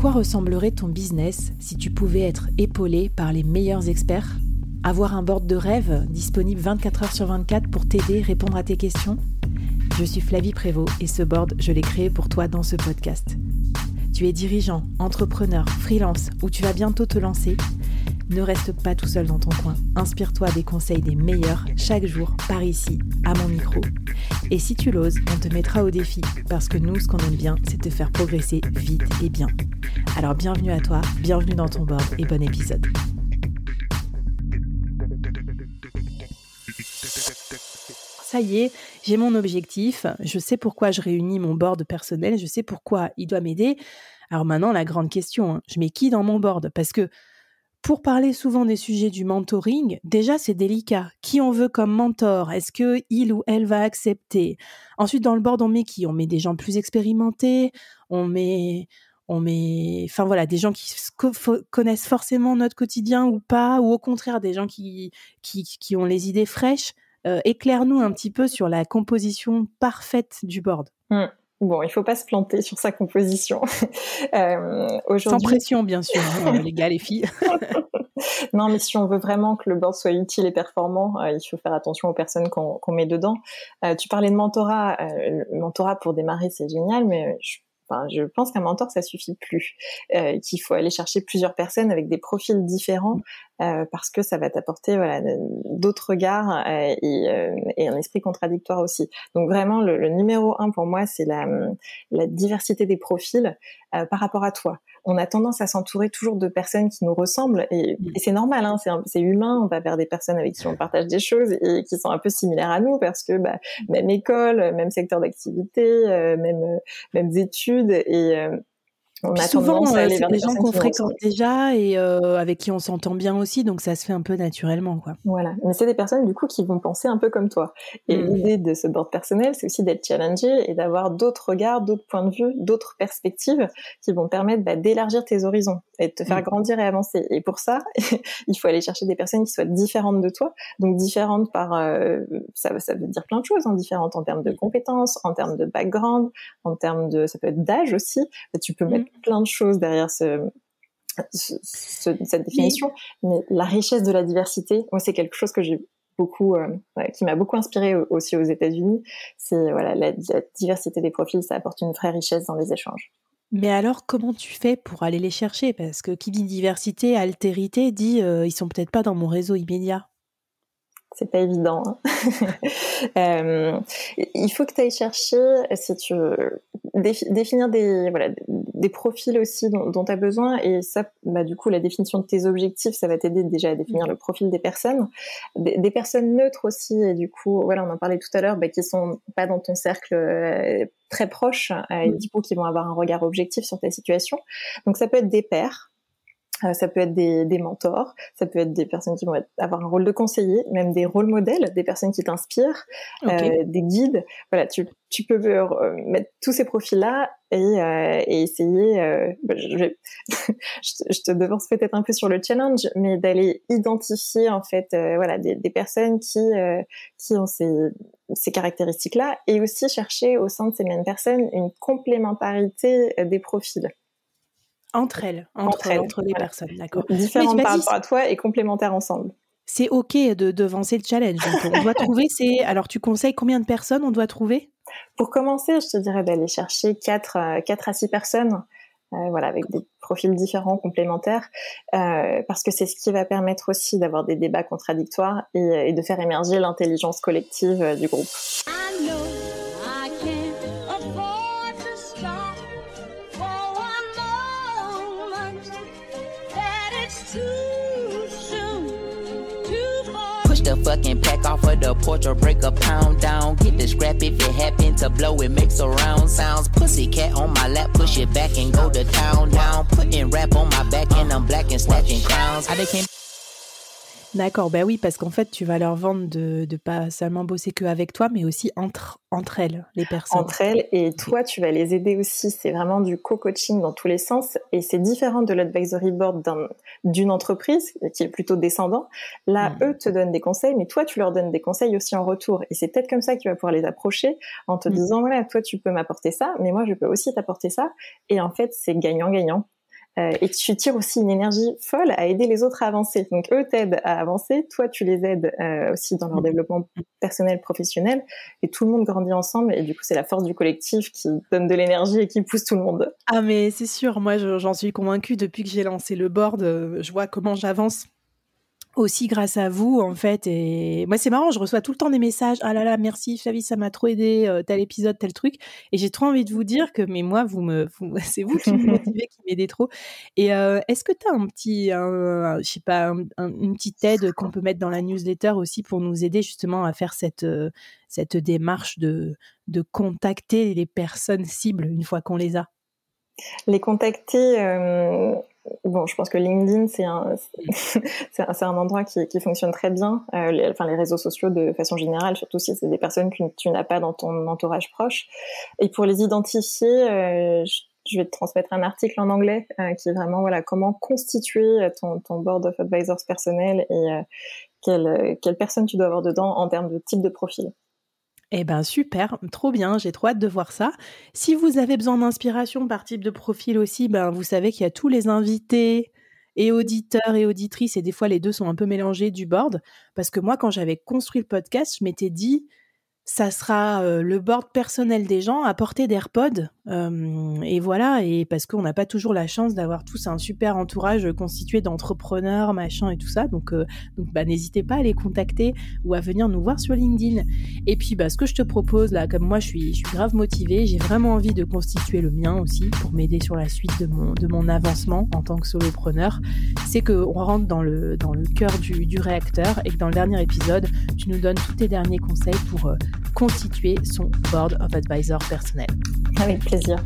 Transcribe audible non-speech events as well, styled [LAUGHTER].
quoi ressemblerait ton business si tu pouvais être épaulé par les meilleurs experts? Avoir un board de rêve disponible 24 heures sur 24 pour t'aider, répondre à tes questions? Je suis Flavie Prévost et ce board, je l'ai créé pour toi dans ce podcast. Tu es dirigeant, entrepreneur, freelance ou tu vas bientôt te lancer? Ne reste pas tout seul dans ton coin. Inspire-toi des conseils des meilleurs chaque jour par ici, à mon micro. Et si tu l'oses, on te mettra au défi parce que nous, ce qu'on aime bien, c'est te faire progresser vite et bien. Alors bienvenue à toi, bienvenue dans ton board et bon épisode. Ça y est, j'ai mon objectif, je sais pourquoi je réunis mon board personnel, je sais pourquoi il doit m'aider. Alors maintenant, la grande question, hein, je mets qui dans mon board? Parce que pour parler souvent des sujets du mentoring, déjà c'est délicat. Qui on veut comme mentor? Est-ce que il ou elle va accepter? Ensuite dans le board on met qui? On met des gens plus expérimentés, on met on met enfin voilà, des gens qui connaissent forcément notre quotidien ou pas ou au contraire des gens qui qui, ont les idées fraîches. Euh, éclaire-nous un petit peu sur la composition parfaite du board. Mmh. Bon, il faut pas se planter sur sa composition. [LAUGHS] euh, Sans pression, bien sûr, hein, [LAUGHS] les gars, les filles. [LAUGHS] non, mais si on veut vraiment que le board soit utile et performant, euh, il faut faire attention aux personnes qu'on met dedans. Euh, tu parlais de mentorat. Euh, le mentorat pour démarrer, c'est génial, mais je je pense qu'un mentor, ça suffit plus. Euh, qu'il faut aller chercher plusieurs personnes avec des profils différents euh, parce que ça va t'apporter voilà, d'autres regards euh, et, euh, et, un esprit contradictoire aussi. Donc vraiment, le, le numéro un pour moi, c'est la, la, diversité des profils euh, par rapport à toi on a tendance à s'entourer toujours de personnes qui nous ressemblent et, mm. c'est normal, hein, c'est humain. On va vers des personnes avec qui on partage des choses et qui sont un peu similaires à nous parce que bah, même école, même secteur d'activité, euh, même mêmes études et euh, on a souvent, euh, des gens qu'on fréquente déjà et euh, avec qui on s'entend bien aussi, donc ça se fait un peu naturellement, quoi. Voilà, mais c'est des personnes du coup qui vont penser un peu comme toi. Et mmh. l'idée de ce board personnel, c'est aussi d'être challengé et d'avoir d'autres regards, d'autres points de vue, d'autres perspectives qui vont permettre bah, d'élargir tes horizons et de te faire mmh. grandir et avancer. Et pour ça, [LAUGHS] il faut aller chercher des personnes qui soient différentes de toi, donc différentes par, euh, ça, ça veut dire plein de choses, hein, différentes en termes de compétences, en termes de background, en termes de, ça peut être d'âge aussi. Tu peux mettre plein de choses derrière ce, cette définition, mais la richesse de la diversité, moi, c'est quelque chose que j'ai beaucoup, euh, qui m'a beaucoup inspiré aussi aux États-Unis. C'est voilà, la, diversité des profils, ça apporte une vraie richesse dans les échanges. Mais alors, comment tu fais pour aller les chercher? Parce que qui dit diversité, altérité, dit euh, ils sont peut-être pas dans mon réseau immédiat c'est pas évident. Hein. [LAUGHS] euh, il faut que tu ailles chercher, si tu veux, définir des, voilà, des profils aussi dont, tu as besoin. Et ça, bah, du coup, la définition de tes objectifs, ça va t'aider déjà à définir le profil des personnes. Des, des, personnes neutres aussi, et du coup, voilà, on en parlait tout à l'heure, bah, qui sont pas dans ton cercle euh, très proche, euh, et du coup, qui vont avoir un regard objectif sur ta situation. Donc, ça peut être des pairs ça peut être des, des, mentors, ça peut être des personnes qui vont avoir un rôle de conseiller, même des rôles modèles, des personnes qui t'inspirent, euh, des guides. Voilà, tu, tu peux euh, mettre tous ces profils-là et, euh, et, essayer. Euh, bah, je, vais, [LAUGHS] je, te devance peut-être un peu sur le challenge, mais d'aller identifier en fait, voilà, des, des, personnes qui qui ont ces, ces caractéristiques-là, et aussi chercher au sein de ces mêmes personnes une complémentarité des profils. Entre elles, entre, elles, entre les personnes, d'accord. Différentes par rapport à toi et complémentaires ensemble. C'est ok de devancer le challenge. on doit [LAUGHS] trouver, c'est alors tu conseilles combien de personnes on doit trouver? Pour commencer, je te dirais d'aller chercher 4, euh, quatre à 6 personnes. Euh, voilà, avec des profils différents, complémentaires, euh, parce que c'est ce qui va permettre aussi d'avoir des débats contradictoires et, et de faire émerger l'intelligence collective euh, du groupe. The fucking pack off of the porch or break a pound down. Get the scrap if it happen to blow, it makes a round sounds. Pussy cat on my lap, push it back and go to town down. Putting rap on my back and I'm black and snatching crowns. How they came D'accord, ben oui, parce qu'en fait, tu vas leur vendre de ne pas seulement bosser qu'avec toi, mais aussi entre, entre elles, les personnes. Entre elles, et toi, tu vas les aider aussi. C'est vraiment du co-coaching dans tous les sens, et c'est différent de l'advisory board d'une entreprise qui est plutôt descendant. Là, hmm. eux te donnent des conseils, mais toi, tu leur donnes des conseils aussi en retour. Et c'est peut-être comme ça que tu vas pouvoir les approcher en te hmm. disant, voilà, toi, tu peux m'apporter ça, mais moi, je peux aussi t'apporter ça. Et en fait, c'est gagnant-gagnant. Euh, et tu tires aussi une énergie folle à aider les autres à avancer. Donc eux t'aident à avancer, toi tu les aides euh, aussi dans leur mmh. développement personnel, professionnel, et tout le monde grandit ensemble. Et du coup, c'est la force du collectif qui donne de l'énergie et qui pousse tout le monde. Ah mais c'est sûr, moi j'en suis convaincue depuis que j'ai lancé le board, euh, je vois comment j'avance aussi grâce à vous en fait et moi c'est marrant je reçois tout le temps des messages ah là là merci Flavie ça m'a trop aidé euh, tel épisode tel truc et j'ai trop envie de vous dire que mais moi vous me [LAUGHS] c'est vous qui me [LAUGHS] motivez qui m'aidez trop et euh, est-ce que tu as un petit un, je sais pas une petite aide qu'on peut mettre dans la newsletter aussi pour nous aider justement à faire cette euh, cette démarche de de contacter les personnes cibles une fois qu'on les a? Les contacter bon, je pense que LinkedIn, [LAUGHS] c'est un, c'est un, endroit qui, qui, fonctionne très bien. Euh, les, enfin, les réseaux sociaux de façon générale, surtout si c'est des personnes que tu n'as pas dans ton entourage proche. Et pour les identifier, euh, je, vais te transmettre un article en anglais euh, qui est vraiment voilà comment constituer ton, ton board of advisors personnel et euh, quelle, quelle personne tu dois avoir dedans en termes de type de profil. Eh ben super, trop bien, j'ai trop hâte de voir ça. Si vous avez besoin d'inspiration par type de profil aussi, ben vous savez qu'il y a tous les invités et auditeurs et auditrices, et des fois les deux sont un peu mélangés du board, parce que moi quand j'avais construit le podcast, je m'étais dit, ça sera euh, le board personnel des gens à portée d'AirPod. Euh, et voilà, et parce qu'on n'a pas toujours la chance d'avoir tous un super entourage constitué d'entrepreneurs, machin et tout ça. Donc, euh, donc bah, n'hésitez pas à les contacter ou à venir nous voir sur LinkedIn. Et puis, bah, ce que je te propose là, comme moi je suis, grave motivée, j'ai vraiment envie de constituer le mien aussi pour m'aider sur la suite de mon, avancement en tant que solopreneur, c'est qu'on rentre dans le, cœur du, du réacteur et que dans le dernier épisode, tu nous donnes tous tes derniers conseils pour constituer son board of advisor personnel. Avec plaisir.